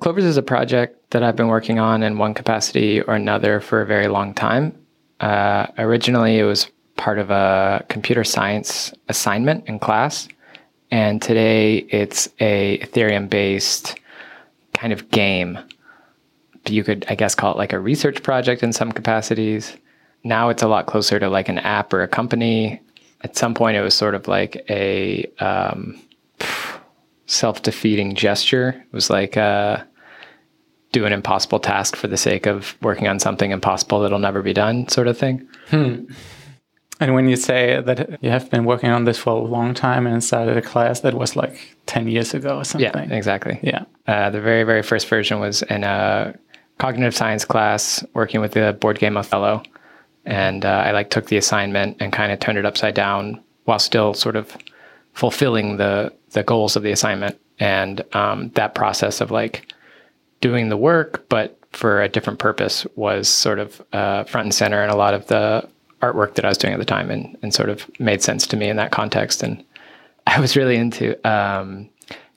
Clovers is a project that I've been working on in one capacity or another for a very long time. Uh, originally, it was part of a computer science assignment in class, and today it's a Ethereum based kind of game. You could, I guess, call it like a research project in some capacities. Now it's a lot closer to like an app or a company. At some point, it was sort of like a um, self defeating gesture. It was like uh, do an impossible task for the sake of working on something impossible that'll never be done, sort of thing. Hmm. And when you say that you have been working on this for a long time and started a class, that was like 10 years ago or something. Yeah, exactly. Yeah. Uh, the very, very first version was in a cognitive science class working with the board game Othello. And uh, I like took the assignment and kind of turned it upside down while still sort of fulfilling the, the goals of the assignment. And um, that process of like doing the work, but for a different purpose was sort of uh, front and center in a lot of the artwork that I was doing at the time and, and sort of made sense to me in that context. And I was really into um,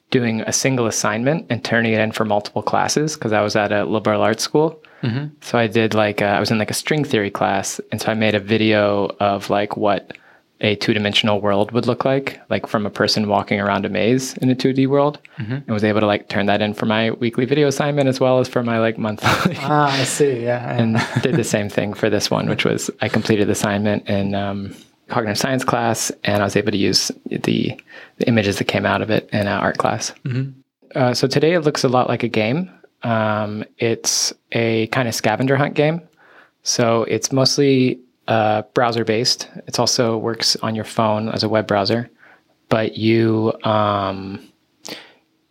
doing a single assignment and turning it in for multiple classes because I was at a liberal arts school. Mm-hmm. So I did like, a, I was in like a string theory class. And so I made a video of like what a two dimensional world would look like, like from a person walking around a maze in a 2D world, mm-hmm. and was able to like turn that in for my weekly video assignment as well as for my like monthly. Ah, I see. Yeah. and did the same thing for this one, which was I completed the assignment in um, cognitive science class, and I was able to use the, the images that came out of it in art class. Mm-hmm. Uh, so today it looks a lot like a game. Um, it's a kind of scavenger hunt game. So it's mostly uh, browser based. It also works on your phone as a web browser, but you um,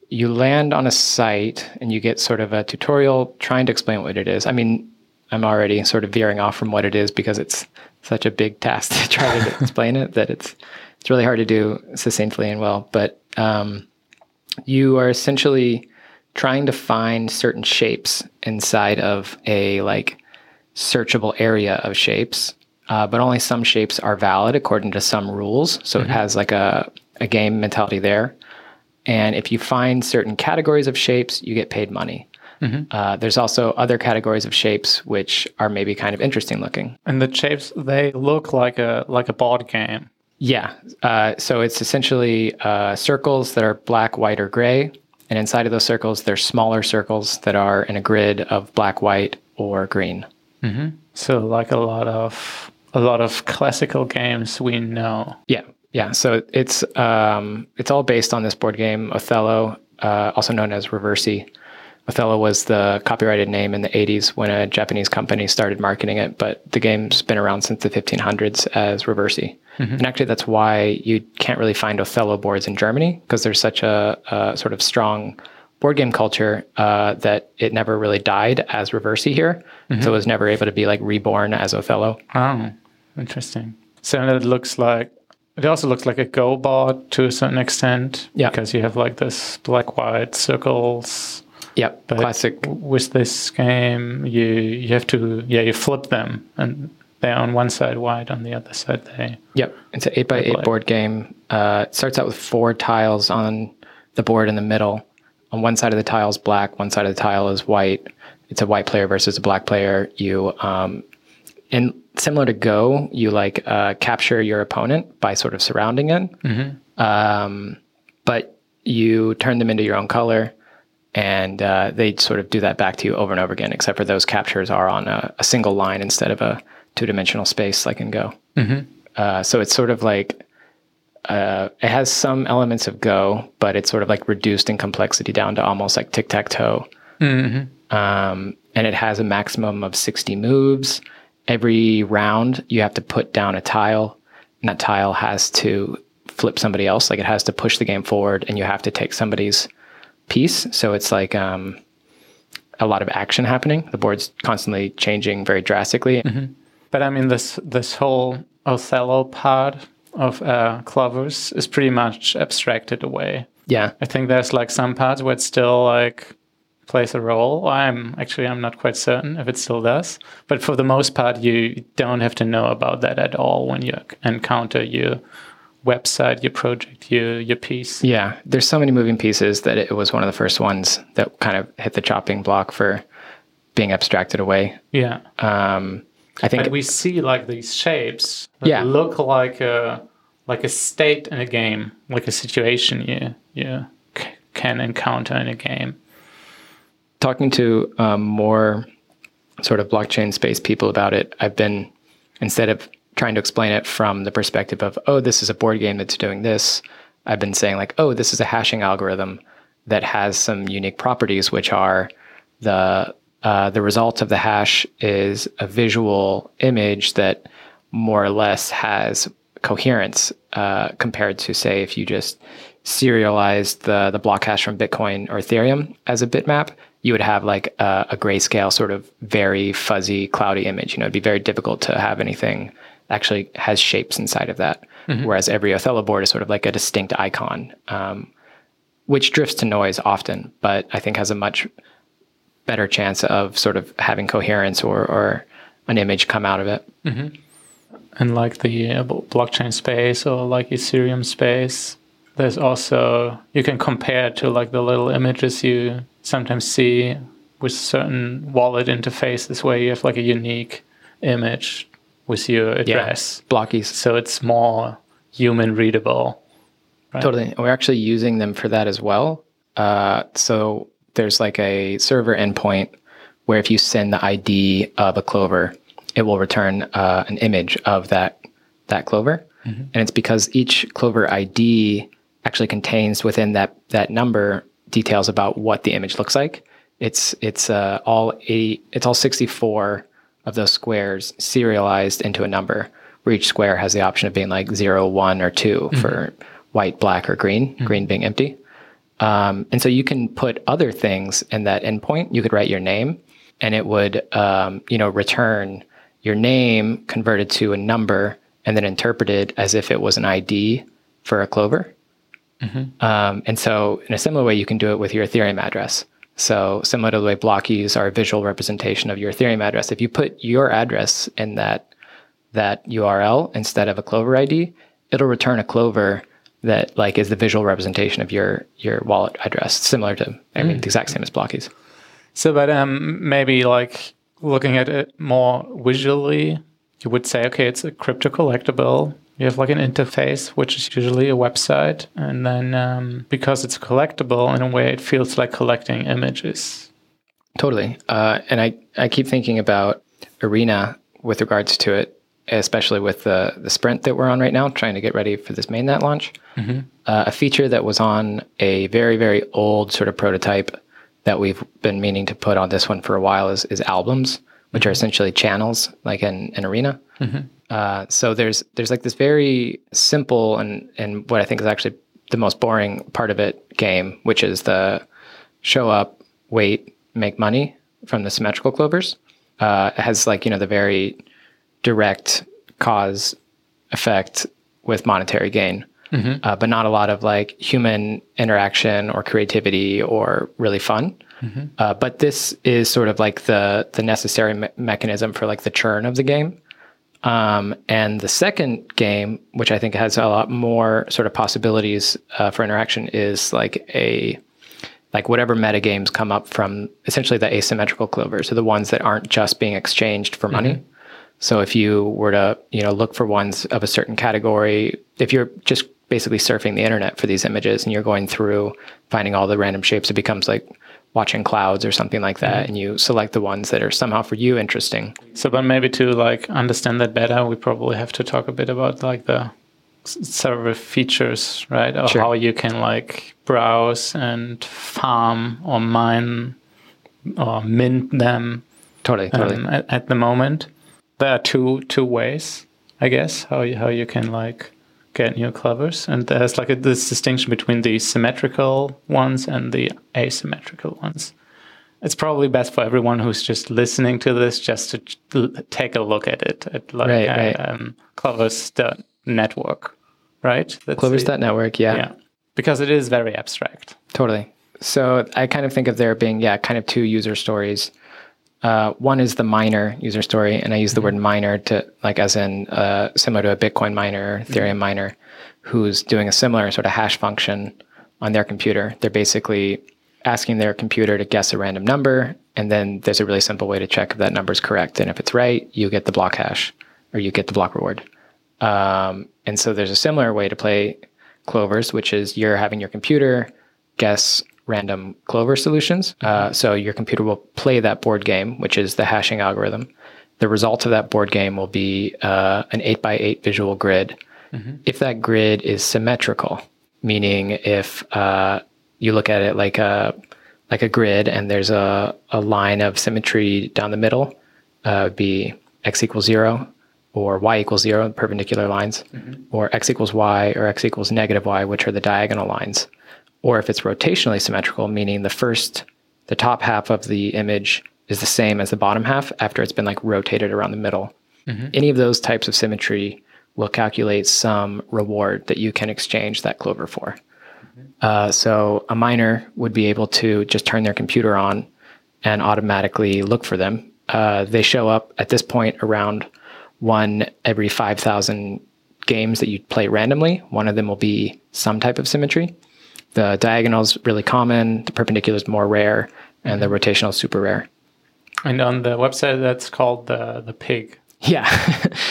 you land on a site and you get sort of a tutorial trying to explain what it is. I mean, I'm already sort of veering off from what it is because it's such a big task to try to explain it that it's it's really hard to do succinctly and well. But um, you are essentially trying to find certain shapes inside of a like searchable area of shapes uh, but only some shapes are valid according to some rules. So mm-hmm. it has like a, a game mentality there. And if you find certain categories of shapes, you get paid money. Mm-hmm. Uh, there's also other categories of shapes which are maybe kind of interesting looking. And the shapes they look like a like a board game. Yeah. Uh, so it's essentially uh, circles that are black, white, or gray, and inside of those circles, there's smaller circles that are in a grid of black, white, or green. Mm-hmm. So like a lot of a lot of classical games we know. Yeah, yeah. So it's um, it's all based on this board game Othello, uh, also known as Reversi. Othello was the copyrighted name in the 80s when a Japanese company started marketing it, but the game's been around since the 1500s as Reversi. Mm-hmm. And actually, that's why you can't really find Othello boards in Germany because there's such a, a, sort of strong board game culture uh, that it never really died as Reversi here. Mm-hmm. So it was never able to be like reborn as Othello. Oh. Interesting. So it looks like it also looks like a Go board to a certain extent. Yeah. Because you have like this black white circles. Yep. But classic. With this game, you you have to yeah you flip them and they're on one side white, on the other side they. Yep. It's an eight by eight board game. Uh, it starts out with four tiles on the board in the middle. On one side of the tile is black. One side of the tile is white. It's a white player versus a black player. You um, and similar to Go, you like uh, capture your opponent by sort of surrounding it, mm-hmm. um, but you turn them into your own color, and uh, they sort of do that back to you over and over again. Except for those captures are on a, a single line instead of a two-dimensional space like in Go. Mm-hmm. Uh, so it's sort of like uh, it has some elements of Go, but it's sort of like reduced in complexity down to almost like tic tac toe. Mm-hmm. Um, and it has a maximum of 60 moves every round you have to put down a tile and that tile has to flip somebody else like it has to push the game forward and you have to take somebody's piece so it's like um, a lot of action happening the board's constantly changing very drastically mm-hmm. but i mean this this whole othello part of uh, clovers is pretty much abstracted away yeah i think there's like some parts where it still like plays a role. I'm actually I'm not quite certain if it still does, but for the most part, you don't have to know about that at all when you encounter your website, your project, your your piece. Yeah, there's so many moving pieces that it was one of the first ones that kind of hit the chopping block for being abstracted away. Yeah. Um, I think But we see like these shapes that Yeah. look like a like a state in a game, like a situation you you c- can encounter in a game. talking to um, more sort of blockchain space people about it, I've been instead of trying to explain it from the perspective of oh this is a board game that's doing this, I've been saying like oh this is a hashing algorithm that has some unique properties which are the uh, the result of the hash is a visual image that more or less has coherence uh, compared to say if you just serialized the the block hash from Bitcoin or Ethereum as a bitmap, you would have like a, a grayscale sort of very fuzzy, cloudy image. You know, it'd be very difficult to have anything actually has shapes inside of that. Whereas every Othello board is sort of like a distinct icon, um, which drifts to noise often, but I think has a much better chance of sort of having coherence or, or an image come out of it. And like the uh, blockchain space or like Ethereum space, there's also you can compare to like the little images you sometimes see with certain wallet interfaces where you have like a unique image with your address. Blockies. So it's more human readable. Totally. We're actually using them for that as well. Uh, so there's like a server endpoint where if you send the ID of a clover, it will return uh, an image of that that clover, and it's because each clover ID actually contains within that that number details about what the image looks like. It's it's uh, all. It's all sixty four of those squares serialized into a number, where each square has the option of being like zero, one, or 2 for white, black, or green. Green being empty. Um, and so you can put other things in that endpoint. You could write your name, and it would, um, you know, return your name converted to a number and then interpreted as if it was an ID for a clover. Um, and so, in a similar way, you can do it with your Ethereum address. So, similar to the way blockies are a visual representation of your Ethereum address, if you put your address in that that URL instead of a Clover ID, it'll return a Clover that like is the visual representation of your your wallet address, similar to I mean the exact same as blockies. So, but um, maybe like looking at it more visually, you would say, okay, it's a crypto collectible. You have like an interface, which is usually a website, and then um, because it's collectible, in a way, it feels like collecting images. Totally. Uh, and I, I keep thinking about Are.na with regards to it, especially with the, the sprint that we're on right now, trying to get ready for this mainnet launch. Uh, a feature that was on a very, very old sort of prototype that we've been meaning to put on this one for a while is, is albums, which are essentially channels like in, in Are.na. Uh, so there's there's like this very simple and and what I think is actually the most boring part of it game, which is the show up, wait, make money from the symmetrical clovers. Uh, it has like you know the very direct cause effect with monetary gain, uh, but not a lot of like human interaction or creativity or really fun. Uh, but this is sort of like the the necessary me- mechanism for like the churn of the game. Um, and the second game, which I think has a lot more sort of possibilities uh, for interaction, is like a like whatever meta games come up from essentially the asymmetrical clovers, so the ones that aren't just being exchanged for money. So if you were to you know look for ones of a certain category, if you're just basically surfing the internet for these images and you're going through finding all the random shapes, it becomes like watching clouds or something like that, and you select the ones that are somehow for you interesting. So, but maybe to like understand that better, we probably have to talk a bit about like the several features, right? Of Sure. how you can like browse and farm or mine or mint them Totally, totally. um, at, at the moment. There are two two ways, I guess, how you, how you can like get new clovers, and there's like a, this distinction between the symmetrical ones and the asymmetrical ones. It's probably best for everyone who's just listening to this just to ch- take a look at it at like Right, uh, right. Um, Clovers the network, right? That's Clovers the- network, yeah. yeah, because it is very abstract. Totally. So I kind of think of there being, yeah, kind of two user stories. Uh, one is the miner user story, and I use the word miner to like as in uh, similar to a Bitcoin miner, Ethereum miner, who's doing a similar sort of hash function on their computer. They're basically asking their computer to guess a random number, and then there's a really simple way to check if that number is correct. And if it's right, you get the block hash or you get the block reward. Um, and so there's a similar way to play clovers, which is you're having your computer guess random clover solutions. Uh, so your computer will play that board game, which is the hashing algorithm. The result of that board game will be uh, an eight by eight visual grid. If that grid is symmetrical, meaning if uh, you look at it like a like a grid and there's a, a line of symmetry down the middle, uh, be x equals zero or y equals zero, perpendicular lines, or x equals y or x equals negative y, which are the diagonal lines. Or if it's rotationally symmetrical, meaning the first, the top half of the image is the same as the bottom half after it's been like rotated around the middle. Any of those types of symmetry will calculate some reward that you can exchange that clover for. Uh, so a miner would be able to just turn their computer on and automatically look for them. Uh, they show up at this point around one every 5,000 games that you play randomly. One of them will be some type of symmetry. The diagonal is really common, the perpendicular is more rare, and the rotational is super rare. And on the website, that's called the the pig. Yeah.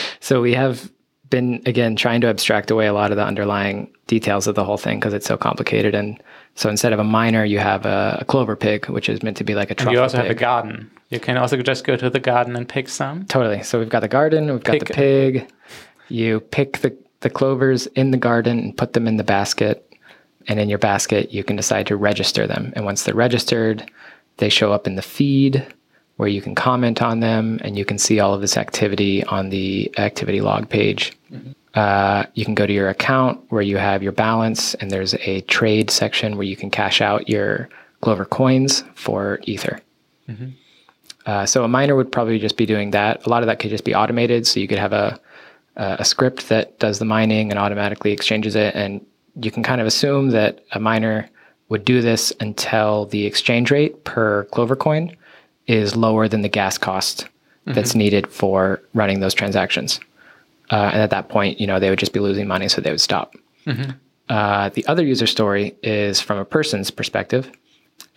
so we have been again trying to abstract away a lot of the underlying details of the whole thing because it's so complicated. And so instead of a miner, you have a, a clover pig, which is meant to be like a truffle you also have a garden. You can also just go to the garden and pick some. Totally. So we've got the garden, we've got the pig. You pick the, the clovers in the garden and put them in the basket. And in your basket, you can decide to register them. And once they're registered, they show up in the feed where you can comment on them and you can see all of this activity on the activity log page. Uh, you can go to your account where you have your balance, and there's a trade section where you can cash out your Clover coins for Ether. Uh, so a miner would probably just be doing that. A lot of that could just be automated. So you could have a a a script that does the mining and automatically exchanges it, and you can kind of assume that a miner would do this until the exchange rate per Clover coin is lower than the gas cost that's needed for running those transactions. Uh, and at that point, you know, they would just be losing money, so they would stop. Uh, the other user story is from a person's perspective,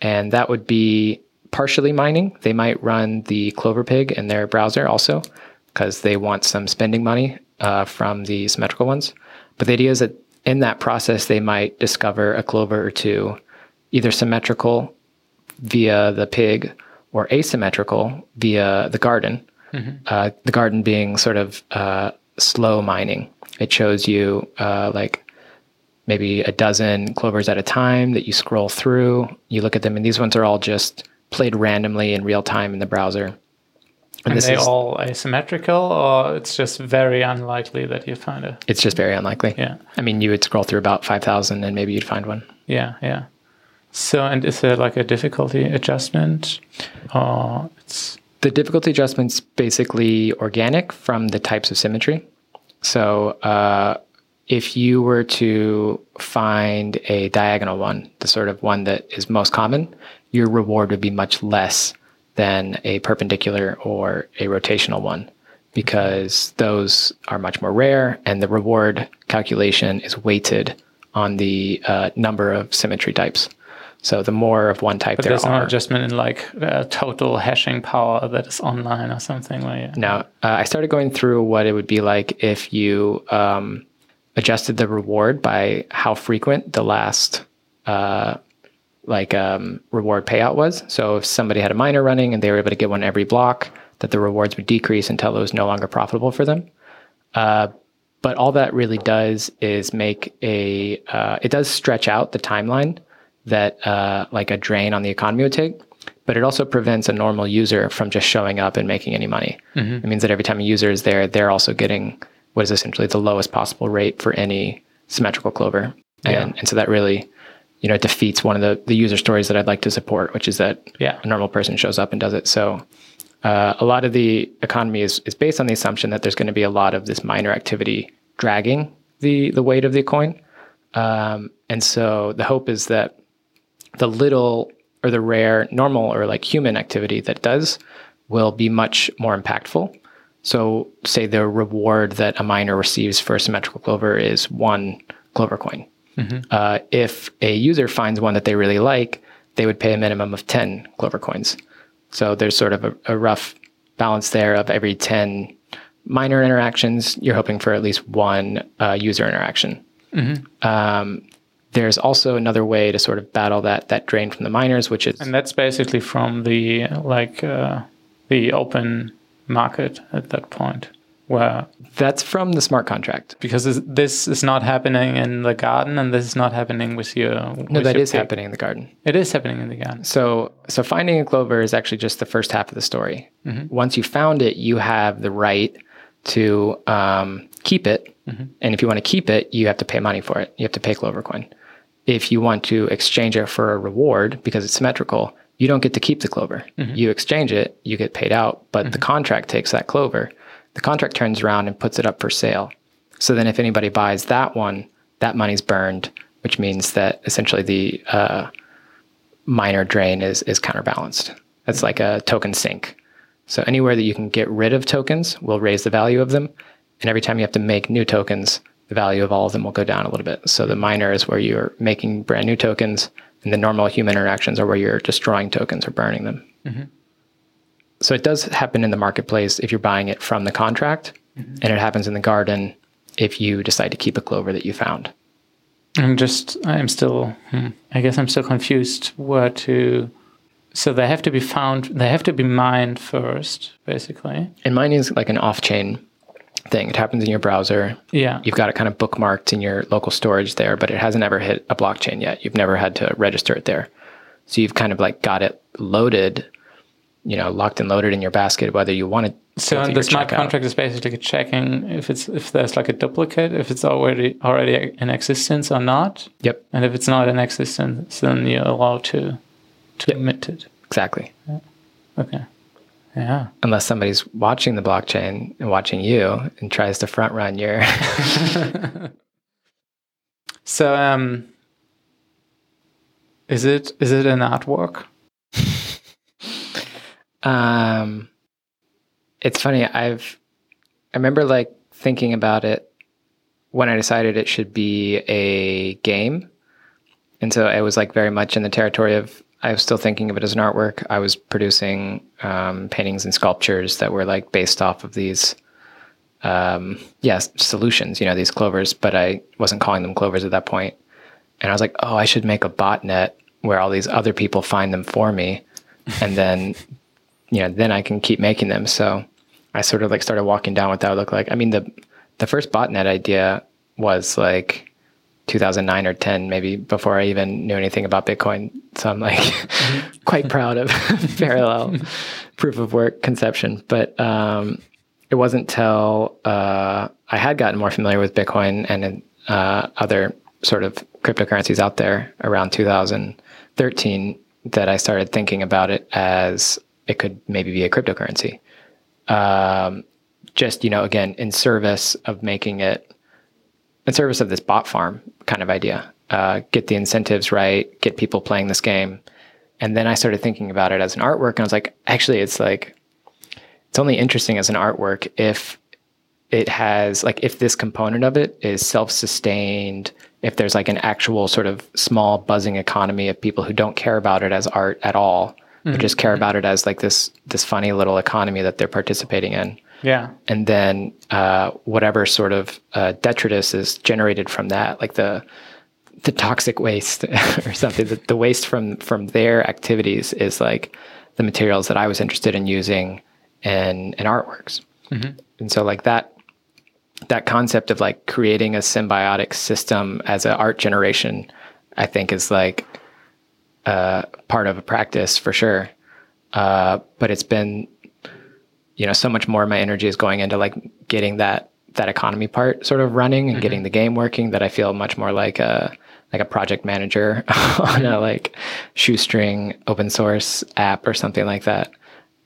and that would be partially mining. They might run the Clover Pig in their browser also because they want some spending money uh, from the symmetrical ones. But the idea is that in that process, they might discover a Clover or two, either symmetrical via the pig or asymmetrical via the garden. Uh, the garden being sort of uh, slow mining. It shows you uh, like maybe a dozen clovers at a time that you scroll through. You look at them, and these ones are all just played randomly in real time in the browser. And they is- all asymmetrical, or it's just very unlikely that you find a. It's just very unlikely. Yeah. I mean, you would scroll through about 5,000 and maybe you'd find one. Yeah, yeah. So, and is there like a difficulty adjustment, or it's The difficulty adjustment's basically organic from the types of symmetry. So uh, if you were to find a diagonal one, the sort of one that is most common, your reward would be much less than a perpendicular or a rotational one because those are much more rare and the reward calculation is weighted on the uh, number of symmetry types. So the more of one type but there there's no are, adjustment in like uh, total hashing power that is online or something where you, Now, uh, I started going through what it would be like if you um, adjusted the reward by how frequent the last uh, like um, reward payout was. So if somebody had a miner running and they were able to get one every block, that the rewards would decrease until it was no longer profitable for them. Uh, but all that really does is make a uh, it does stretch out the timeline that uh, like a drain on the economy would take but it also prevents a normal user from just showing up and making any money it means that every time a user is there they're also getting what is essentially the lowest possible rate for any symmetrical clover and, and so that really you know defeats one of the, the user stories that i'd like to support which is that Yeah. a normal person shows up and does it so uh, a lot of the economy is, is based on the assumption that there's going to be a lot of this miner activity dragging the the weight of the coin. Um, and so the hope is that the little or the rare normal or like human activity that does will be much more impactful. So, say the reward that a miner receives for a symmetrical clover is one clover coin. Uh, if a user finds one that they really like, they would pay a minimum of 10 clover coins. So, there's sort of a, a rough balance there of every 10 miner interactions, you're hoping for at least one uh, user interaction. Um, there's also another way to sort of battle that that drain from the miners, which is And that's basically from the like uh, the open market at that point, where that's from the smart contract. because this, this is not happening in the garden, and this is not happening with your. No, that is happening in the garden. It is happening in the garden. So, so finding a clover is actually just the first half of the story. Mm-hmm. Once you found it, you have the right to um, keep it, mm-hmm. and if you want to keep it, you have to pay money for it. You have to pay clover coin. If you want to exchange it for a reward because it's symmetrical, you don't get to keep the clover. Mm-hmm. You exchange it, you get paid out, but the contract takes that clover. The contract turns around and puts it up for sale. So then, if anybody buys that one, that money's burned, which means that essentially the uh, miner drain is is counterbalanced. It's like a token sink. So anywhere that you can get rid of tokens will raise the value of them, and every time you have to make new tokens, the value of all of them will go down a little bit. So the miner is where you're making brand new tokens, and the normal human interactions are where you're destroying tokens or burning them. So it does happen in the marketplace if you're buying it from the contract, and it happens in the garden if you decide to keep a clover that you found. I'm just, I'm still, hmm, I guess I'm still confused where to. So they have to be found, they have to be mined first, basically. And mining is like an off-chain thing. It happens in your browser. Yeah. You've got it kind of bookmarked in your local storage there, but it hasn't ever hit a blockchain yet. You've never had to register it there. So you've kind of like got it loaded, you know, locked and loaded in your basket, whether you want to. So the smart checkout. contract is basically checking if it's if there's like a duplicate, if it's already already in existence or not, Yep, and if it's not in existence, then you're allowed to to mint it. exactly. Okay. Yeah. Unless somebody's watching the blockchain and watching you and tries to front run your. So um, is it is it an artwork? Um, it's funny. I've I remember like thinking about it when I decided it should be a game, and so it was like very much in the territory of I was still thinking of it as an artwork. I was producing um, paintings and sculptures that were like based off of these, um, yes, solutions. You know, these clovers, but I wasn't calling them clovers at that point. And I was like, oh, I should make a botnet where all these other people find them for me, and then you know, then I can keep making them. So I sort of like started walking down what that would look like. I mean, the the first botnet idea was like 2009 or 10, maybe before I even knew anything about Bitcoin. So I'm like quite proud of parallel proof of work conception. But um, it wasn't till uh, I had gotten more familiar with Bitcoin and uh, other sort of cryptocurrencies out there around 2013 that I started thinking about it as it could maybe be a cryptocurrency. Um, just, you know, again, in service of making it, in service of this bot farm kind of idea. Uh, get the incentives right, get people playing this game. And then I started thinking about it as an artwork, and I was like, actually, it's like, it's only interesting as an artwork if it has like if this component of it is self-sustained if there's like an actual sort of small buzzing economy of people who don't care about it as art at all but just care about it as like this this funny little economy that they're participating in. Yeah. and then uh, whatever sort of uh, detritus is generated from that like the the toxic waste or something the, the waste from from their activities is like the materials that i was interested in using in in artworks. And so like that that concept of like creating a symbiotic system as an art generation i think is like uh, part of a practice for sure. Uh, but it's been you know so much more of my energy is going into like getting that that economy part sort of running and getting the game working that i feel much more like a like a project manager on a like shoestring open source app or something like that.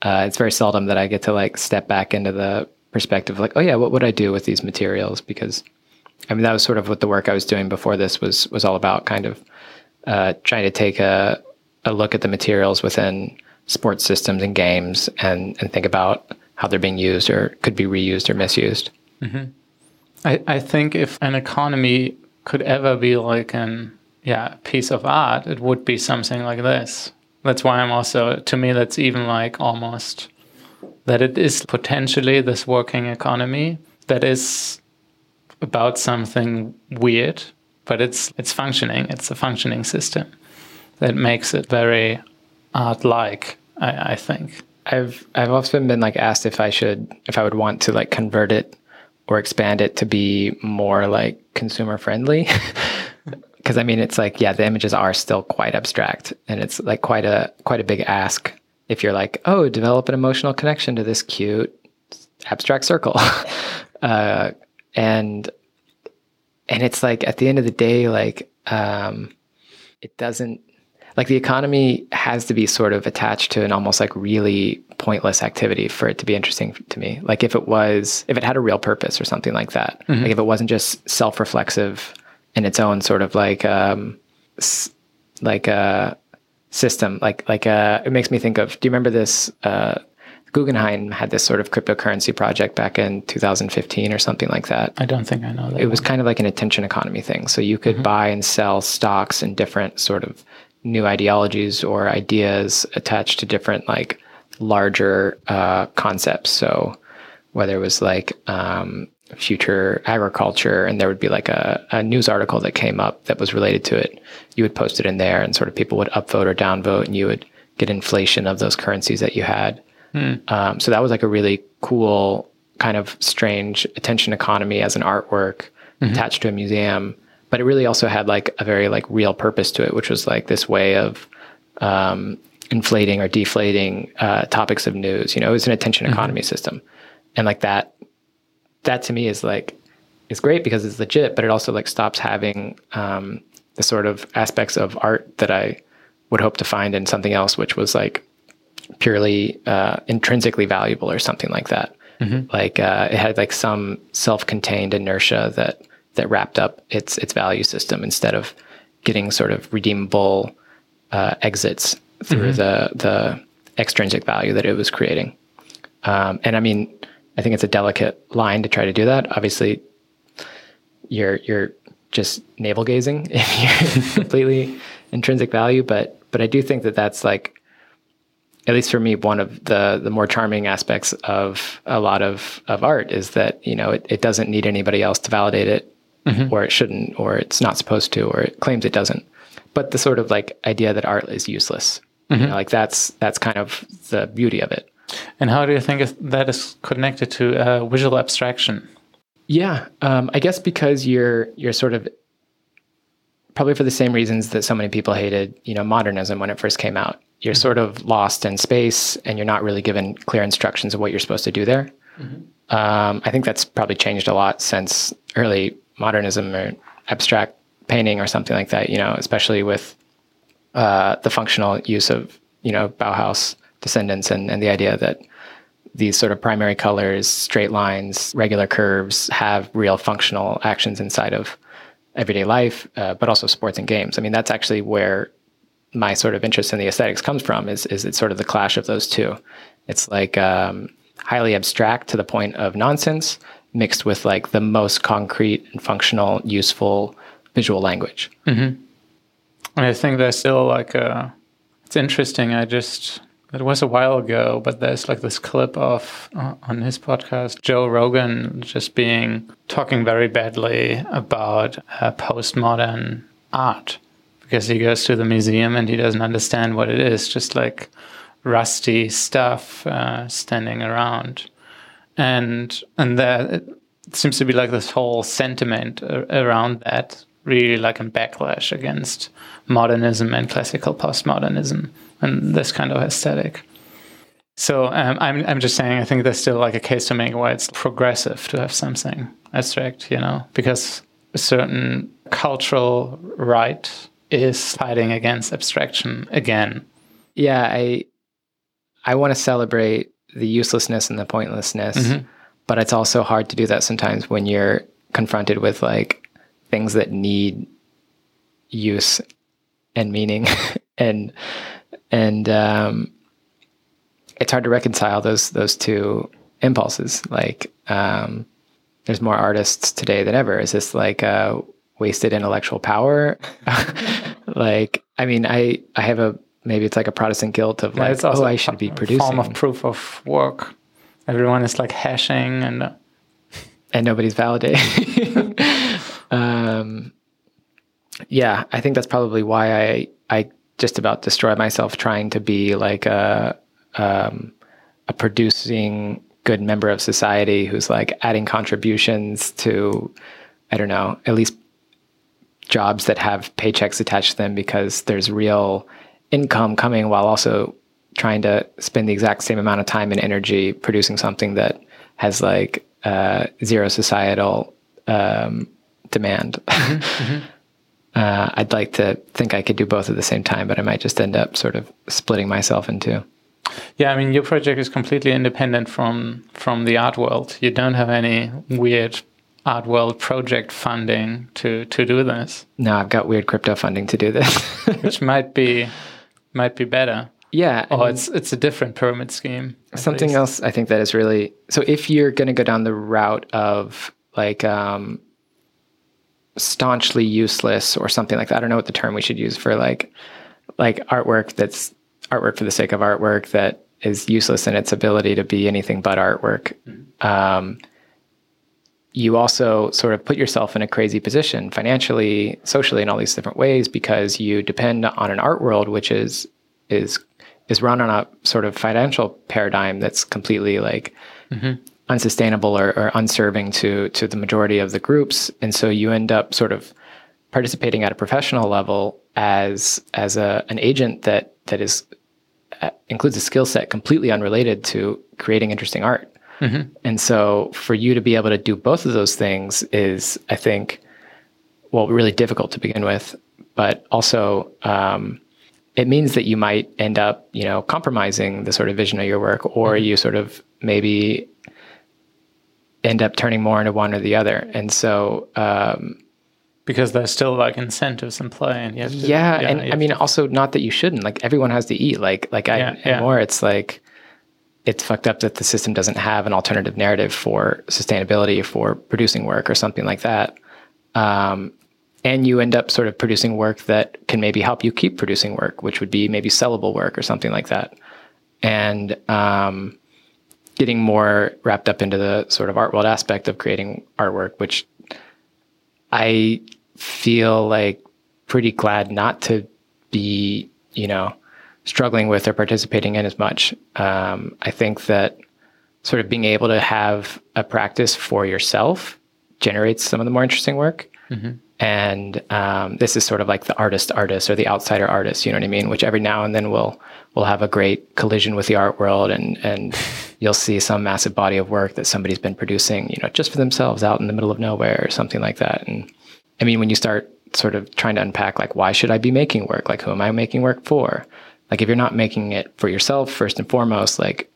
Uh, it's very seldom that i get to like step back into the perspective of like oh yeah what would i do with these materials? Because i mean that was sort of what the work i was doing before this was was all about kind of uh, trying to take a, a look at the materials within sports systems and games and and think about how they're being used or could be reused or misused. I, I think if an economy could ever be like an yeah piece of art, it would be something like this. That's why I'm also to me that's even like almost that it is potentially this working economy that is about something weird, but it's it's functioning. It's a functioning system that makes it very art-like. I, I think. I've I've often been like asked if I should if I would want to like convert it or expand it to be more like consumer friendly. Because I mean, it's like yeah, the images are still quite abstract, and it's like quite a quite a big ask if you're like, oh, develop an emotional connection to this cute abstract circle, uh, and and it's like at the end of the day, like um, it doesn't like the economy has to be sort of attached to an almost like really pointless activity for it to be interesting to me. Like if it was, if it had a real purpose or something like that, mm-hmm. like if it wasn't just self-reflexive in its own sort of like, um, s- like a system, like, like, uh, it makes me think of, do you remember this, uh, Guggenheim had this sort of cryptocurrency project back in 2015 or something like that. I don't think I know that. It one. was kind of like an attention economy thing. So you could mm-hmm. buy and sell stocks in different sort of new ideologies or ideas attached to different like larger uh, concepts. So whether it was like um, future agriculture and there would be like a, a, news article that came up that was related to it, you would post it in there and sort of people would upvote or downvote and you would get inflation of those currencies that you had. Hmm. Um, so that was like a really cool kind of strange attention economy as an artwork mm-hmm. attached to a museum but it really also had like a very like real purpose to it, which was like this way of um, inflating or deflating uh, topics of news. You know, it was an attention mm-hmm. economy system, and like that, that to me is like is great because it's legit, but it also like stops having um, the sort of aspects of art that I would hope to find in something else, which was like purely uh, intrinsically valuable or something like that. Mm-hmm. Like uh, it had like some self-contained inertia that that wrapped up its its value system instead of getting sort of redeemable uh, exits through mm-hmm. the the extrinsic value that it was creating. Um, and I mean, I think it's a delicate line to try to do that. Obviously, you're you're just navel gazing if you're completely intrinsic value, but but I do think that that's like at least for me, one of the the more charming aspects of a lot of of art is that you know it, it doesn't need anybody else to validate it mm-hmm. or it shouldn't, or it's not supposed to, or it claims it doesn't. But the sort of like idea that art is useless, mm-hmm. you know, like that's that's kind of the beauty of it. And how do you think that is connected to uh, visual abstraction? Yeah, um, I guess because you're you're sort of probably for the same reasons that so many people hated, you know, modernism when it first came out. You're mm-hmm. sort of lost in space, and you're not really given clear instructions of what you're supposed to do there. Mm-hmm. Um, I think that's probably changed a lot since early modernism or abstract painting or something like that, you know, especially with uh, the functional use of, you know, Bauhaus descendants and, and the idea that these sort of primary colors, straight lines, regular curves have real functional actions inside of everyday life, uh, but also sports and games. I mean, that's actually where my sort of interest in the aesthetics comes from is, is it's sort of the clash of those two. It's like um, highly abstract to the point of nonsense, mixed with like the most concrete and functional, useful visual language. Mm-hmm. I think there's still like a. It's interesting. I just it was a while ago, but there's like this clip of uh, on his podcast Joe Rogan just being talking very badly about uh, postmodern art because he goes to the museum and he doesn't understand what it is, just like rusty stuff uh, standing around. And and there seems to be like this whole sentiment around that really like a backlash against modernism and classical postmodernism and this kind of aesthetic. So um, I'm, I'm just saying i think there's still like a case to make why it's progressive to have something abstract you know because a certain cultural right is fighting against abstraction again yeah i i want to celebrate the uselessness and the pointlessness. Mm-hmm. But it's also hard to do that sometimes when you're confronted with like things that need use and meaning and and um it's hard to reconcile those those two impulses. Like, um, there's more artists today than ever. Is this like uh, wasted intellectual power? like, I mean, I I have a maybe it's like a Protestant guilt of like, oh, I should be producing. Form of proof of work. Everyone is like hashing and. Uh, and nobody's validating. um, yeah, I think that's probably why I I just about destroy myself trying to be like a um, a producing good member of society who's like adding contributions to I don't know at least jobs that have paychecks attached to them because there's real income coming while also trying to spend the exact same amount of time and energy producing something that has like uh, zero societal um, demand. Mm-hmm, mm-hmm. Uh, I'd like to think I could do both at the same time, but I might just end up sort of splitting myself in two. Yeah, I mean, your project is completely independent from from the art world. You don't have any weird art world project funding to to do this. No, I've got weird crypto funding to do this, which might be might be better. Yeah. Oh, it's it's a different pyramid scheme. Something least. else I think that is really so if you're going to go down the route of like um, staunchly useless or something like that. I don't know what the term we should use for like like artwork that's artwork for the sake of artwork that is useless in its ability to be anything but artwork. Mm-hmm. Um, you also sort of put yourself in a crazy position financially, socially, in all these different ways because you depend on an art world which is is is run on a sort of financial paradigm that's completely like mm-hmm unsustainable or, or unserving to to the majority of the groups, and so you end up sort of participating at a professional level as as a an agent that that is uh, includes a skill set completely unrelated to creating interesting art. Mm-hmm. And so for you to be able to do both of those things is, I think, well, really difficult to begin with, but also um, it means that you might end up, you know, compromising the sort of vision of your work, or mm-hmm. you sort of maybe end up turning more into one or the other. And so, um, because there's still like incentives in play, and you have to, yeah, yeah and I mean, also not that you shouldn't. Like everyone has to eat. Like like I yeah, yeah. more, it's like it's fucked up that the system doesn't have an alternative narrative for sustainability for producing work or something like that. Um, and you end up sort of producing work that can maybe help you keep producing work, which would be maybe sellable work or something like that. And um, getting more wrapped up into the sort of art world aspect of creating artwork, which I feel like pretty glad not to be, you know, struggling with or participating in as much. Um, I think that sort of being able to have a practice for yourself generates some of the more interesting work. Mm-hmm. And um, this is sort of like the artist artist or the outsider artist, you know what I mean? Which every now and then will will have a great collision with the art world and and you'll see some massive body of work that somebody's been producing, you know, just for themselves out in the middle of nowhere or something like that. And I mean, when you start sort of trying to unpack like why should I be making work? Like who am I making work for? Like if you're not making it for yourself first and foremost, like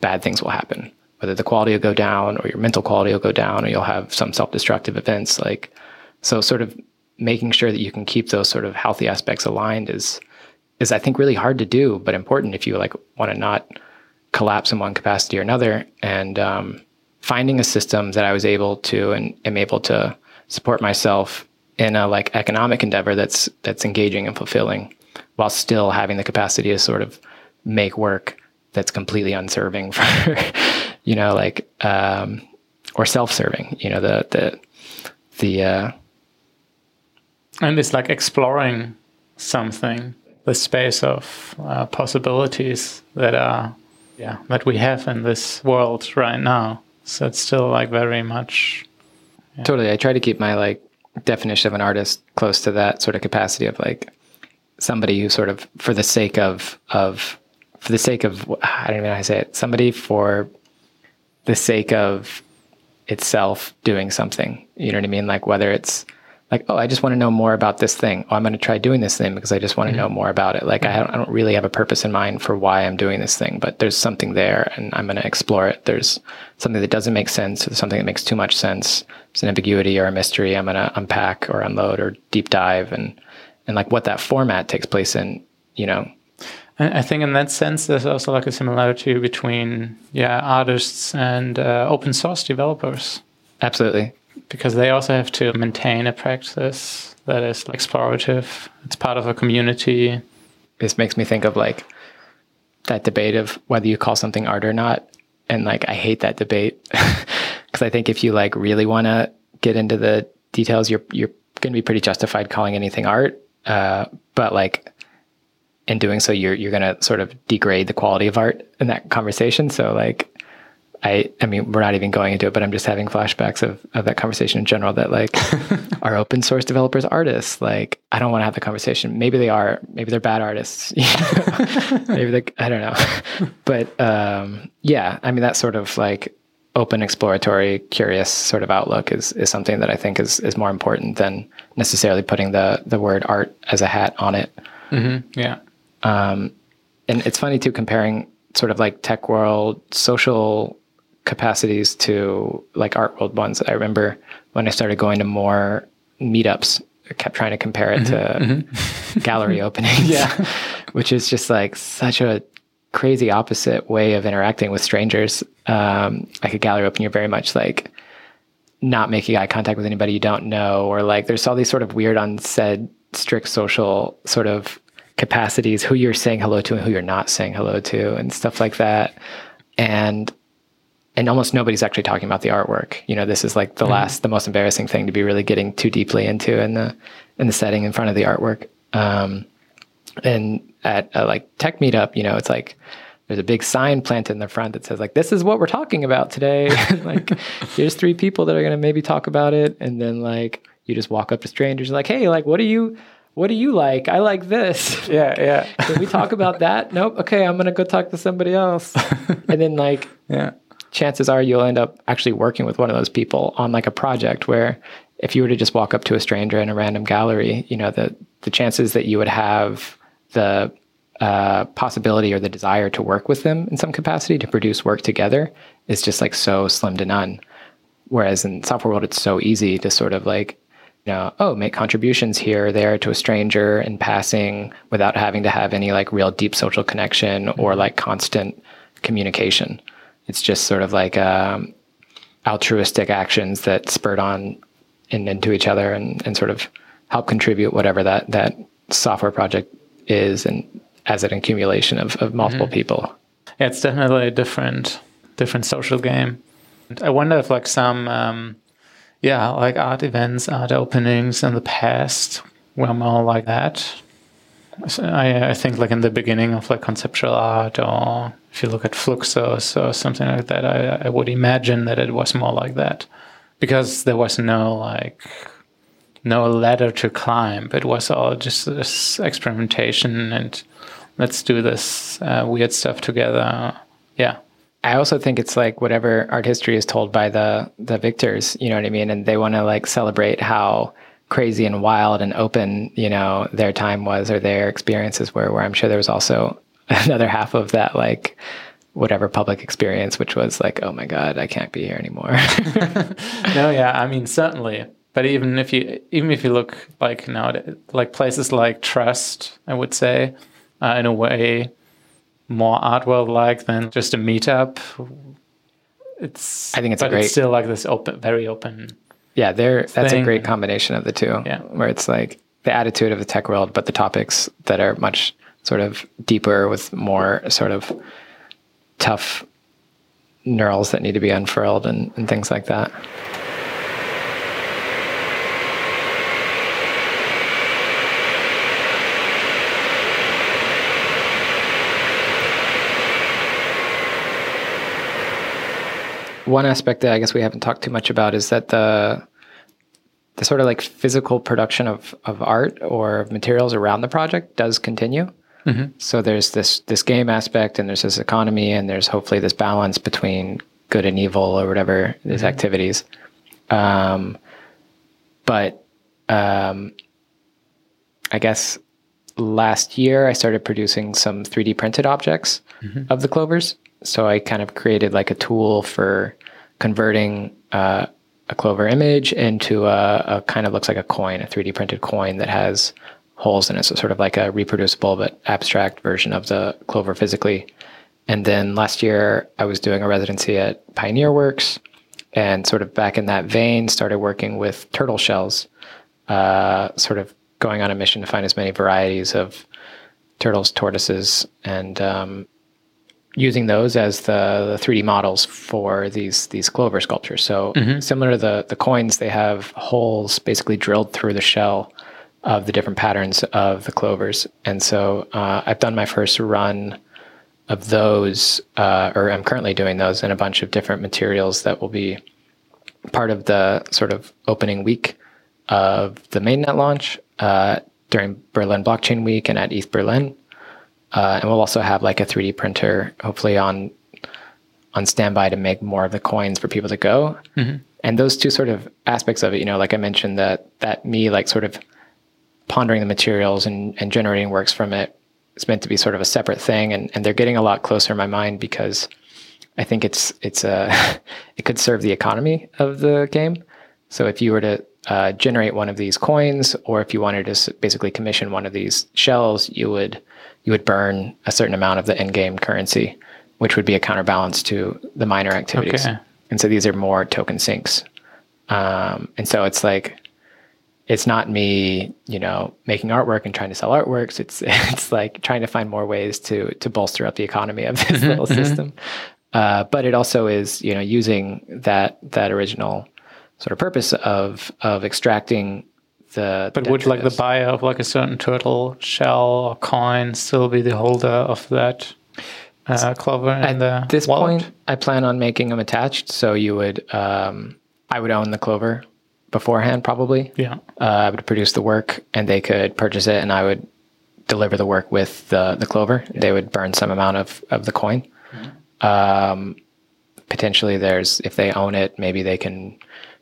bad things will happen. Whether the quality will go down or your mental quality will go down or you'll have some self-destructive events like so sort of making sure that you can keep those sort of healthy aspects aligned is is I think really hard to do, but important if you like want to not collapse in one capacity or another. And um, finding a system that I was able to and am able to support myself in a like economic endeavor that's that's engaging and fulfilling, while still having the capacity to sort of make work that's completely unserving for you know like um, or self-serving. You know the the the uh, and it's like exploring something, the space of uh, possibilities that are, yeah, that we have in this world right now. So it's still like very much. Yeah. Totally. I try to keep my like definition of an artist close to that sort of capacity of like somebody who sort of, for the sake of, of, for the sake of, I don't even know how to say it, somebody for the sake of itself doing something. You know what I mean? Like whether it's, like, oh, I just want to know more about this thing. Oh, I'm going to try doing this thing because I just want to mm-hmm. know more about it. Like, I don't, I don't really have a purpose in mind for why I'm doing this thing, but there's something there and I'm going to explore it. There's something that doesn't make sense or something that makes too much sense. It's an ambiguity or a mystery. I'm going to unpack or unload or deep dive and, and like what that format takes place in, you know. I think in that sense, there's also like a similarity between yeah artists and uh, open source developers. Absolutely, because they also have to maintain a practice that is explorative. It's part of a community. This makes me think of like that debate of whether you call something art or not, and like I hate that debate because I think if you like really want to get into the details, you're you're going to be pretty justified calling anything art. Uh, but like in doing so, you're you're going to sort of degrade the quality of art in that conversation. So like, I I mean, we're not even going into it, but I'm just having flashbacks of of that conversation in general. That like, are open source developers artists? Like, I don't want to have the conversation. Maybe they are. Maybe they're bad artists. maybe they. I don't know. but um, yeah, I mean, that's sort of like open, exploratory, curious sort of outlook is is something that I think is is more important than necessarily putting the the word art as a hat on it. Mm-hmm. Yeah. Um, and it's funny too, comparing sort of like tech world social capacities to like art world ones. I remember when I started going to more meetups, I kept trying to compare it to mm-hmm. mm-hmm. gallery openings. yeah. which is just like such a crazy opposite way of interacting with strangers. Um, like a gallery open, you're very much like not making eye contact with anybody you don't know, or like there's all these sort of weird, unsaid, strict social sort of capacities, who you're saying hello to and who you're not saying hello to, and stuff like that. And and almost nobody's actually talking about the artwork. You know, this is like the mm-hmm. last, the most embarrassing thing to be really getting too deeply into in the in the setting in front of the artwork. Um, and at a like tech meetup, you know, it's like there's a big sign planted in the front that says like this is what we're talking about today. like here's three people that are gonna maybe talk about it, and then like you just walk up to strangers like, hey, like what do you what do you like? I like this. Yeah, yeah. Can we talk about that? Nope. Okay, I'm gonna go talk to somebody else. and then like yeah. Chances are you'll end up actually working with one of those people on like a project where if you were to just walk up to a stranger in a random gallery, you know, the the chances that you would have the uh, possibility or the desire to work with them in some capacity to produce work together is just like so slim to none. Whereas in software world, it's so easy to sort of like you know, oh, make contributions here or there to a stranger in passing without having to have any like real deep social connection or like constant communication. It's just sort of like um, altruistic actions that spurred on and into each other and, and sort of help contribute whatever that, that software project is and as an accumulation of, of multiple mm-hmm. people. Yeah, it's definitely a different different social game. I wonder if like some um, yeah, like art events, art openings in the past were more like that. So I, I think like in the beginning of like conceptual art, or if you look at Fluxus or something like that, I, I would imagine that it was more like that because there was no like no ladder to climb. It was all just this experimentation and let's do this uh, weird stuff together. Yeah. I also think it's like whatever art history is told by the the victors, you know what I mean, and they want to like celebrate how crazy and wild and open, you know, their time was or their experiences were. Where I'm sure there was also another half of that like whatever public experience, which was like, oh my god, I can't be here anymore. no, yeah, I mean certainly, but even if you even if you look like now like places like Trust, I would say, uh, in a way more art world like than just a meetup. It's I think it's a great it's still like this open very open. Yeah, there that's a great combination of the two. Yeah. Where it's like the attitude of the tech world, but the topics that are much sort of deeper with more sort of tough neurals that need to be unfurled and, and things like that. One aspect that I guess we haven't talked too much about is that the the sort of like physical production of of art or of materials around the project does continue. Mm-hmm. So there's this this game aspect, and there's this economy, and there's hopefully this balance between good and evil, or whatever these mm-hmm. activities. Um, but um, I guess last year I started producing some 3D printed objects mm-hmm. of the clovers. So I kind of created like a tool for converting uh, a Clover image into a, a, kind of looks like a coin, a 3D printed coin that has holes in it. So sort of like a reproducible but abstract version of the clover physically. And then last year I was doing a residency at Pioneer Works and sort of back in that vein started working with turtle shells, uh, sort of going on a mission to find as many varieties of turtles, tortoises, and um, using those as the, the 3D models for these these clover sculptures. So mm-hmm. similar to the the coins, they have holes basically drilled through the shell of the different patterns of the clovers. And so uh, I've done my first run of those, uh, or I'm currently doing those in a bunch of different materials that will be part of the sort of opening week of the mainnet launch uh, during Berlin Blockchain Week and at ETH Berlin. Uh, and we'll also have like a 3D printer, hopefully on on standby to make more of the coins for people to go. Mm-hmm. And those two sort of aspects of it, you know, like I mentioned, that that me like sort of pondering the materials and, and generating works from it is meant to be sort of a separate thing, and, and they're getting a lot closer in my mind because I think it's it's a it could serve the economy of the game. So if you were to uh, generate one of these coins, or if you wanted to basically commission one of these shells, you would you would burn a certain amount of the in-game currency, which would be a counterbalance to the miner activities. Okay. And so these are more token sinks. Um, and so it's like it's not me, you know, making artwork and trying to sell artworks. It's it's like trying to find more ways to to bolster up the economy of this mm-hmm, little mm-hmm. system. Uh, but it also is, you know, using that that original sort of purpose of of extracting the. But would like the buyer of like a certain turtle shell or coin still be the holder of that uh, clover? At this wallet? point, I plan on making them attached. So you would, um, I would own the clover beforehand, probably. Yeah. Uh, I would produce the work, and they could purchase it, and I would deliver the work with the the clover. Yeah. They would burn some amount of of the coin. Mm-hmm. Um, potentially, there's if they own it, maybe they can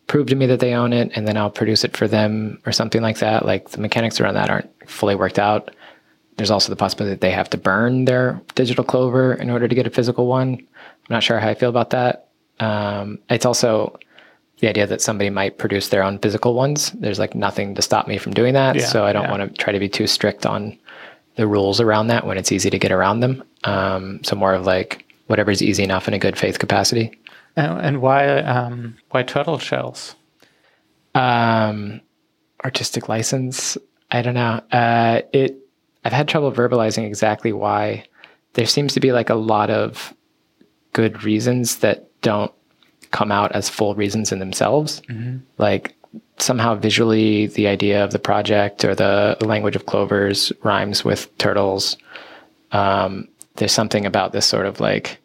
prove to me that they own it, and then I'll produce it for them or something like that. Like the mechanics around that aren't fully worked out. There's also the possibility that they have to burn their digital clover in order to get a physical one. I'm not sure how I feel about that. Um, it's also the idea that somebody might produce their own physical ones. There's like nothing to stop me from doing that. Yeah, so I don't yeah. want to try to be too strict on the rules around that when it's easy to get around them. Um, so more of like whatever's easy enough in a good faith capacity. And, and why um, why turtle shells? Um, artistic license. I don't know. Uh, it. I've had trouble verbalizing exactly why. There seems to be like a lot of good reasons that don't come out as full reasons in themselves. Mm-hmm. Like somehow visually, the idea of the project or the language of clovers rhymes with turtles. Um, there's something about this sort of like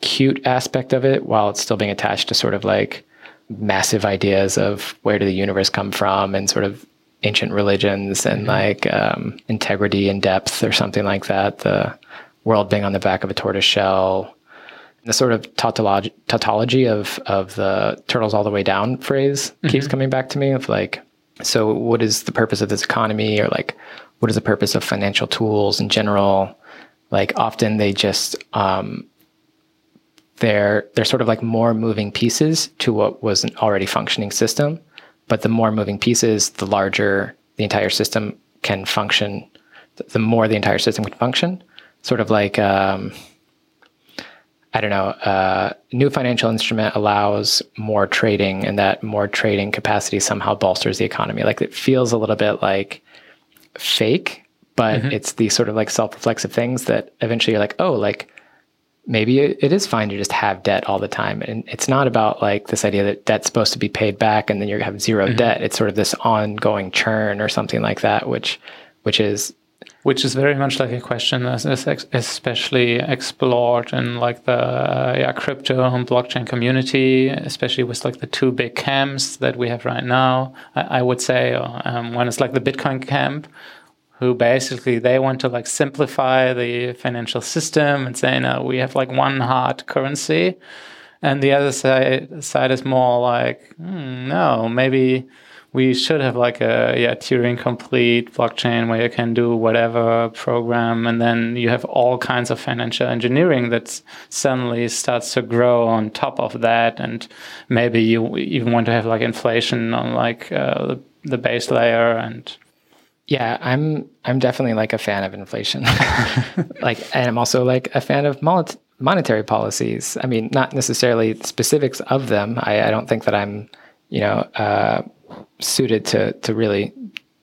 cute aspect of it while it's still being attached to sort of like massive ideas of where did the universe come from and sort of ancient religions and mm-hmm. like um, integrity and depth or something like that. The world being on the back of a tortoise shell. The sort of tautology, tautology of of the turtles all the way down phrase mm-hmm. keeps coming back to me of like, so what is the purpose of this economy or like what is the purpose of financial tools in general? Like often they just um, they're they're sort of like more moving pieces to what was an already functioning system. But the more moving pieces, the larger the entire system can function. The more the entire system can function, sort of like um, I don't know, uh, new financial instrument allows more trading, and that more trading capacity somehow bolsters the economy. Like it feels a little bit like fake, but mm-hmm. it's these sort of like self-reflexive things that eventually you're like, oh, like maybe it is fine to just have debt all the time. And it's not about like this idea that debt's supposed to be paid back and then you have 0 mm-hmm. debt. It's sort of this ongoing churn or something like that, which, which is, which is very much like a question that's especially explored in like the uh, yeah, crypto and blockchain community, especially with like the two big camps that we have right now. I, I would say um, one is like the Bitcoin camp, who basically they want to like simplify the financial system and say no we have like one hard currency and the other side side is more like hmm, no maybe we should have like a yeah Turing complete blockchain where you can do whatever program and then you have all kinds of financial engineering that suddenly starts to grow on top of that and maybe you even want to have like inflation on like uh, the, the base layer and Yeah, I'm I'm definitely like a fan of inflation. like and I'm also like a fan of monetary policies. I mean, not necessarily specifics of them. I, I don't think that I'm, you know, uh, suited to to really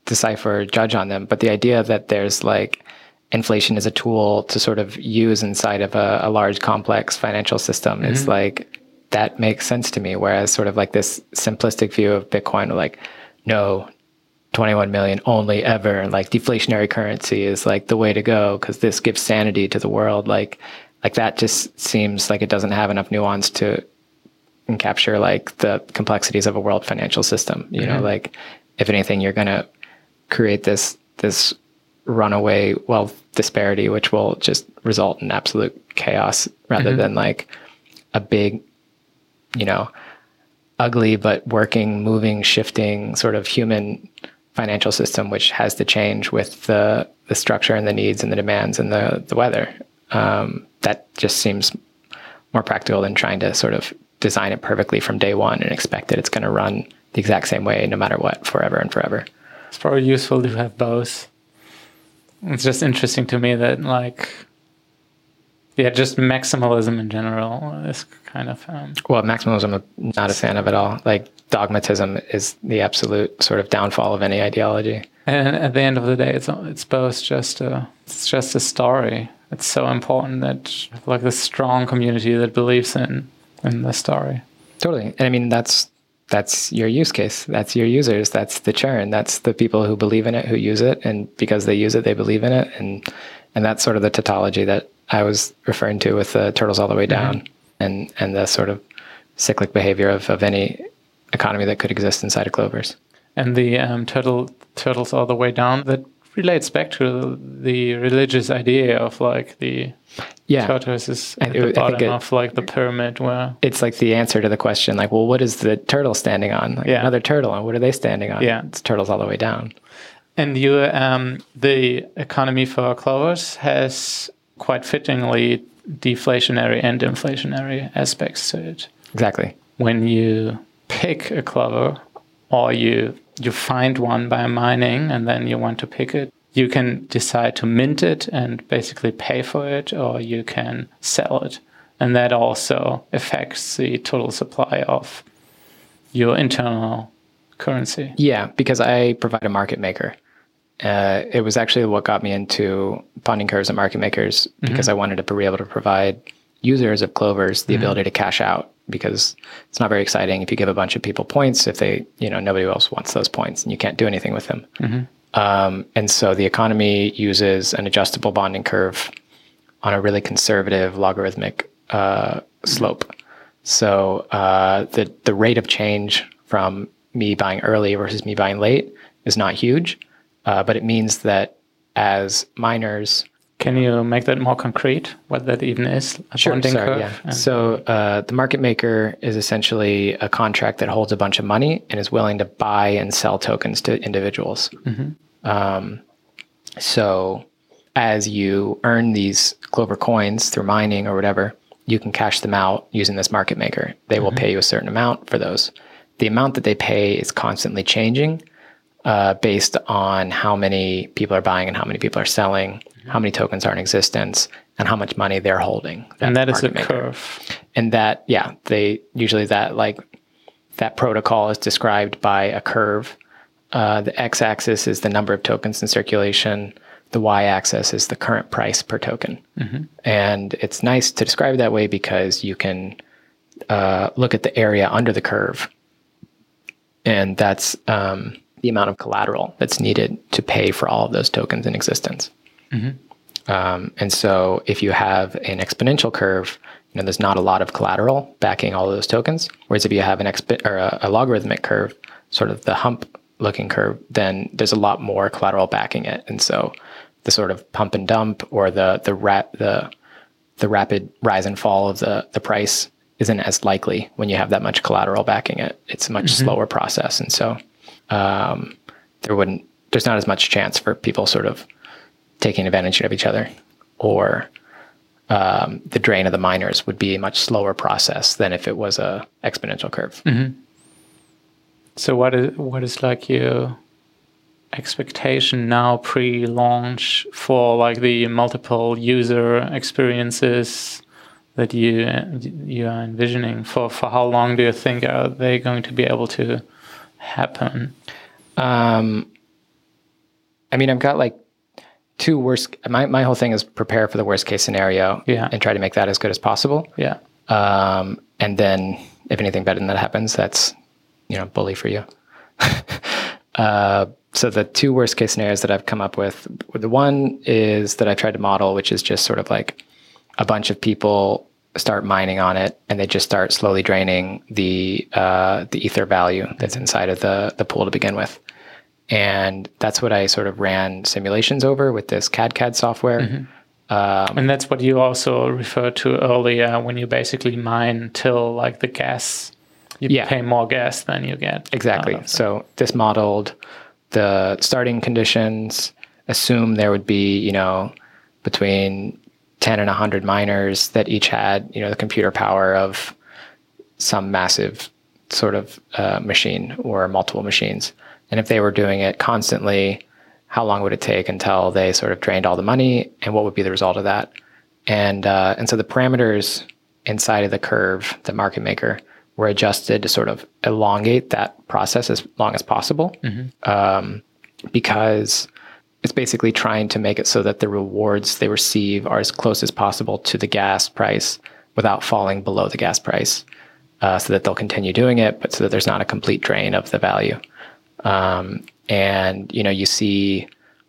decipher or judge on them. But the idea that there's like inflation is a tool to sort of use inside of a, a large complex financial system mm-hmm. is like that makes sense to me. Whereas sort of like this simplistic view of Bitcoin, like no, 21 million only ever, like deflationary currency is like the way to go because this gives sanity to the world. Like like that just seems like it doesn't have enough nuance to capture like the complexities of a world financial system. You mm-hmm. know, like if anything, you're gonna create this this runaway wealth disparity, which will just result in absolute chaos rather mm-hmm. than like a big, you know, ugly but working, moving, shifting sort of human financial system, which has to change with the the structure and the needs and the demands and the the weather. Um, that just seems more practical than trying to sort of design it perfectly from day one and expect that it's going to run the exact same way no matter what forever and forever. It's probably useful to have both. It's just interesting to me that like yeah, just maximalism in general is kind of um, well, maximalism I'm not a fan of at all. Like dogmatism is the absolute sort of downfall of any ideology. And at the end of the day, it's it's both just a it's just a story it's so important that like the strong community that believes in in the story. Totally, and I mean that's that's your use case. That's your users. That's the churn. That's the people who believe in it, who use it, and because they use it, they believe in it, and and that's sort of the tautology that I was referring to with the turtles all the way down, mm-hmm. and and the sort of cyclic behavior of of any economy that could exist inside of clovers. And the um, turtle turtles all the way down that relates back to the religious idea of like the yeah. tortoise is at the bottom it, of like the pyramid where it's like the answer to the question like well what is the turtle standing on? Like yeah. another turtle and what are they standing on? Yeah. It's turtles all the way down. And you um the economy for clovers has quite fittingly deflationary and inflationary aspects to it. Exactly. When you pick a clover or you you find one by mining and then you want to pick it, you can decide to mint it and basically pay for it, or you can sell it. And that also affects the total supply of your internal currency. Yeah, because I provide a market maker. Uh, it was actually what got me into bonding curves and market makers because mm-hmm. I wanted to be able to provide users of Clovers the mm-hmm. ability to cash out because it's not very exciting if you give a bunch of people points if they you know nobody else wants those points and you can't do anything with them mm-hmm. um, and so the economy uses an adjustable bonding curve on a really conservative logarithmic uh, slope so uh, the the rate of change from me buying early versus me buying late is not huge uh, but it means that as miners can you make that more concrete? What that even is? A sure. Sorry, yeah. So uh, the market maker is essentially a contract that holds a bunch of money and is willing to buy and sell tokens to individuals. Mm-hmm. Um, so as you earn these Clover coins through mining or whatever, you can cash them out using this market maker. They mm-hmm. will pay you a certain amount for those. The amount that they pay is constantly changing uh, based on how many people are buying and how many people are selling how many tokens are in existence, and how much money they're holding. That and that is a maker. curve. And that, yeah, they usually that like that protocol is described by a curve. Uh, the x-axis is the number of tokens in circulation. The y-axis is the current price per token. Mm-hmm. And it's nice to describe it that way because you can uh, look at the area under the curve, and that's um, the amount of collateral that's needed to pay for all of those tokens in existence. Mm-hmm. Um, and so if you have an exponential curve, you know, there's not a lot of collateral backing all of those tokens. Whereas if you have an exp- or a, a logarithmic curve, sort of the hump looking curve, then there's a lot more collateral backing it. And so the sort of pump and dump or the the rat the the rapid rise and fall of the the price isn't as likely when you have that much collateral backing it. It's a much mm-hmm. slower process, and so um, there wouldn't there's not as much chance for people sort of taking advantage of each other, or um, the drain of the miners would be a much slower process than if it was a exponential curve. Mm-hmm. So what is what is like your expectation now pre-launch for like the multiple user experiences that you you are envisioning for for how long do you think are they going to be able to happen? Um i mean i've got like two worst my, my whole thing is prepare for the worst case scenario yeah. and try to make that as good as possible. Yeah. Um and then if anything better than that happens that's you know bully for you. Uh so the two worst case scenarios that I've come up with, the one is that I tried to model, which is just sort of like a bunch of people start mining on it, and they just start slowly draining the uh, the ether value that's inside of the the pool to begin with. And that's what I sort of ran simulations over with this CAD CAD software. Mm-hmm. Um, and that's what you also referred to earlier when you basically mine till like the gas, you yeah. pay more gas than you get. Exactly. So this modeled the starting conditions, assume there would be, you know, between 10 and 100 miners that each had, you know, the computer power of some massive sort of uh, machine or multiple machines. And if they were doing it constantly, how long would it take until they sort of drained all the money and what would be the result of that? And, uh, and so the parameters inside of the curve, the market maker, were adjusted to sort of elongate that process as long as possible mm-hmm. um, because it's basically trying to make it so that the rewards they receive are as close as possible to the gas price without falling below the gas price uh, so that they'll continue doing it but so that there's not a complete drain of the value um, and you know you see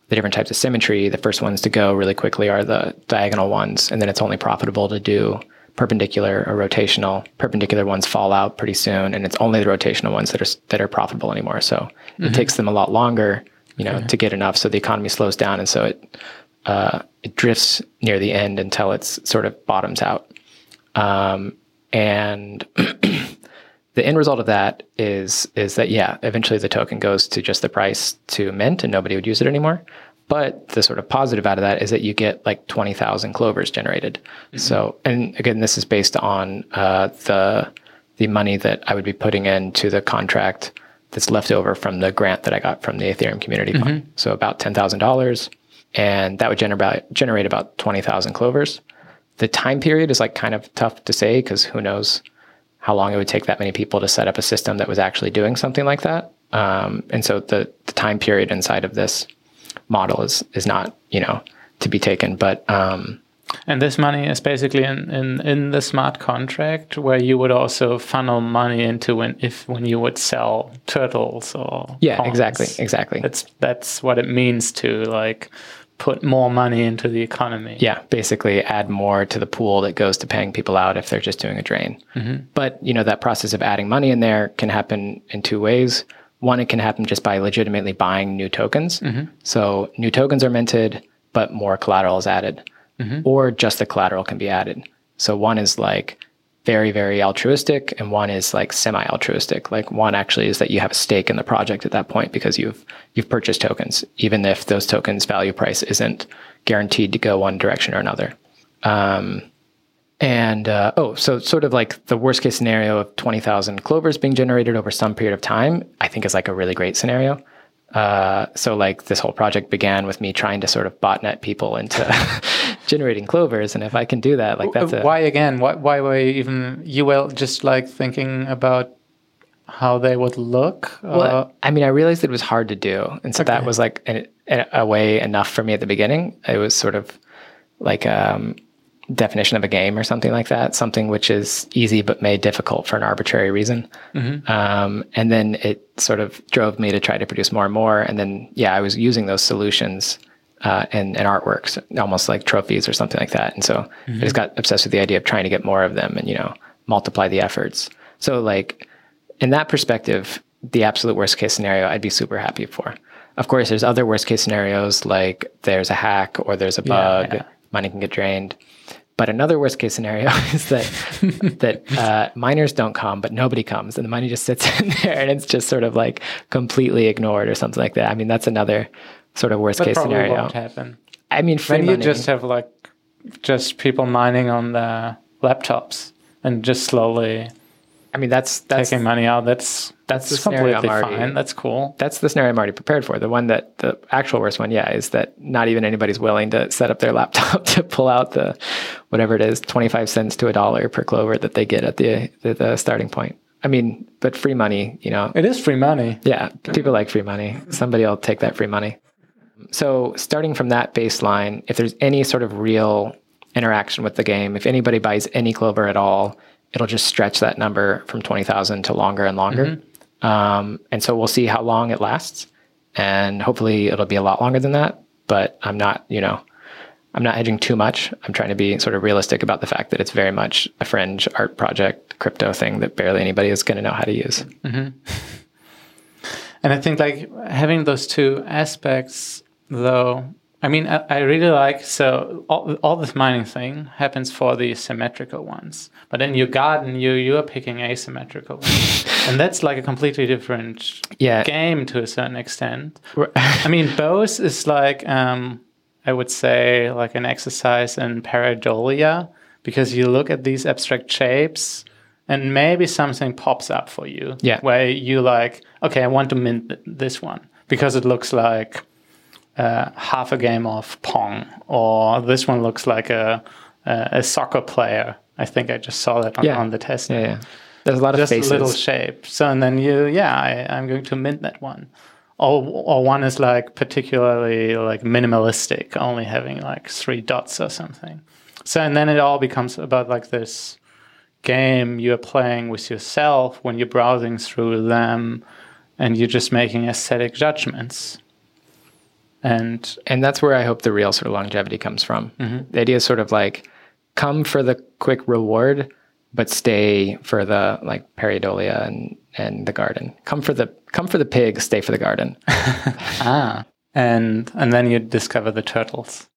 the different types of symmetry the first ones to go really quickly are the diagonal ones and then it's only profitable to do perpendicular or rotational. Perpendicular ones fall out pretty soon, and it's only the rotational ones that are that are profitable anymore. So mm-hmm. it takes them a lot longer, you know, okay. to get enough. So the economy slows down, and so it uh, it drifts near the end until it's sort of bottoms out. Um, and the end result of that is is that yeah, eventually the token goes to just the price to mint, and nobody would use it anymore. But the sort of positive out of that is that you get like 20,000 clovers generated. Mm-hmm. So, and again, this is based on uh, the the money that I would be putting into the contract that's left over from the grant that I got from the Ethereum Community mm-hmm. Fund. So about ten thousand dollars, and that would generate generate about twenty thousand clovers. The time period is like kind of tough to say because who knows how long it would take that many people to set up a system that was actually doing something like that. Um, and so the the time period inside of this model is is not you know to be taken. But um, and this money is basically in, in, in the smart contract where you would also funnel money into when if when you would sell turtles or yeah ponds. exactly exactly that's that's what it means to like put more money into the economy yeah basically add more to the pool that goes to paying people out if they're just doing a drain mm-hmm. but you know that process of adding money in there can happen in two ways one, it can happen just by legitimately buying new tokens. Mm-hmm. So new tokens are minted, but more collateral is added, mm-hmm. or just the collateral can be added. So one is like very, very altruistic, and one is like semi-altruistic. Like one actually is that you have a stake in the project at that point because you've you've purchased tokens, even if those tokens' value price isn't guaranteed to go one direction or another. Um, and uh, oh, so sort of like the worst case scenario of 20,000 clovers being generated over some period of time, I think is like a really great scenario. Uh, so like this whole project began with me trying to sort of botnet people into generating clovers, and if I can do that, like that's a, why again? Why why were you even you well just like thinking about how they would look? Well, uh, I mean, I realized it was hard to do, and so okay. that was like an, a way enough for me at the beginning. It was sort of like um, definition of a game or something like that, something which is easy but made difficult for an arbitrary reason. Mm-hmm. Um, and then it sort of drove me to try to produce more and more. And then, yeah, I was using those solutions uh, in, in artworks, almost like trophies or something like that. And so mm-hmm. I just got obsessed with the idea of trying to get more of them and, you know, multiply the efforts. So, like, in that perspective, the absolute worst case scenario, I'd be super happy for. Of course, there's other worst case scenarios like there's a hack or there's a bug, yeah, yeah. money can get drained. But another worst case scenario is that that uh, miners don't come, but nobody comes, and the money just sits in there, and it's just sort of like completely ignored or something like that. I mean, that's another sort of worst that case scenario. Won't happen. I mean, when money, you just have like just people mining on their laptops and just slowly I mean, that's that's taking money out. That's that's that's completely already- fine. That's cool. that's the scenario I'm already prepared for. The one that the actual worst one, yeah, is that not even anybody's willing to set up their laptop to pull out the whatever it is, twenty five cents to a dollar per clover that they get at the, the the starting point. I mean, but free money, you know, It is free money. yeah, people like free money. Somebody will take that free money. So, starting from that baseline, if there's any sort of real interaction with the game, if anybody buys any Clover at all, it'll just stretch that number from 20,000 to longer and longer. Um, and so, we'll see how long it lasts. And hopefully, it'll be a lot longer than that. But I'm not, you know, I'm not hedging too much. I'm trying to be sort of realistic about the fact that it's very much a fringe art project, crypto thing that barely anybody is going to know how to use. And I think like having those two aspects, though, I mean, I, I really like so all, all this mining thing happens for the symmetrical ones, but in your garden, you you are picking asymmetrical ones, and that's like a completely different Yeah. game to a certain extent. I mean, both is like um, I would say like an exercise in pareidolia because you look at these abstract shapes and maybe something pops up for you. Yeah. Where you like, okay, I want to mint th- this one because it looks like uh, half a game of Pong, or this one looks like a a, a soccer player. I think I just saw that on, Yeah. on the test. Yeah, yeah. There's a lot of Just faces. a little shape. So and then you, yeah, I, I'm going to mint that one. Or, or one is like particularly like minimalistic, only having like three dots or something. So and then it all becomes about like this game you're playing with yourself when you're browsing through them and you're just making aesthetic judgments. And and that's where I hope the real sort of longevity comes from. The idea is sort of like come for the quick reward, but stay for the like pareidolia and and the garden. Come for the come for the pig, stay for the garden. ah, and and then you discover the turtles.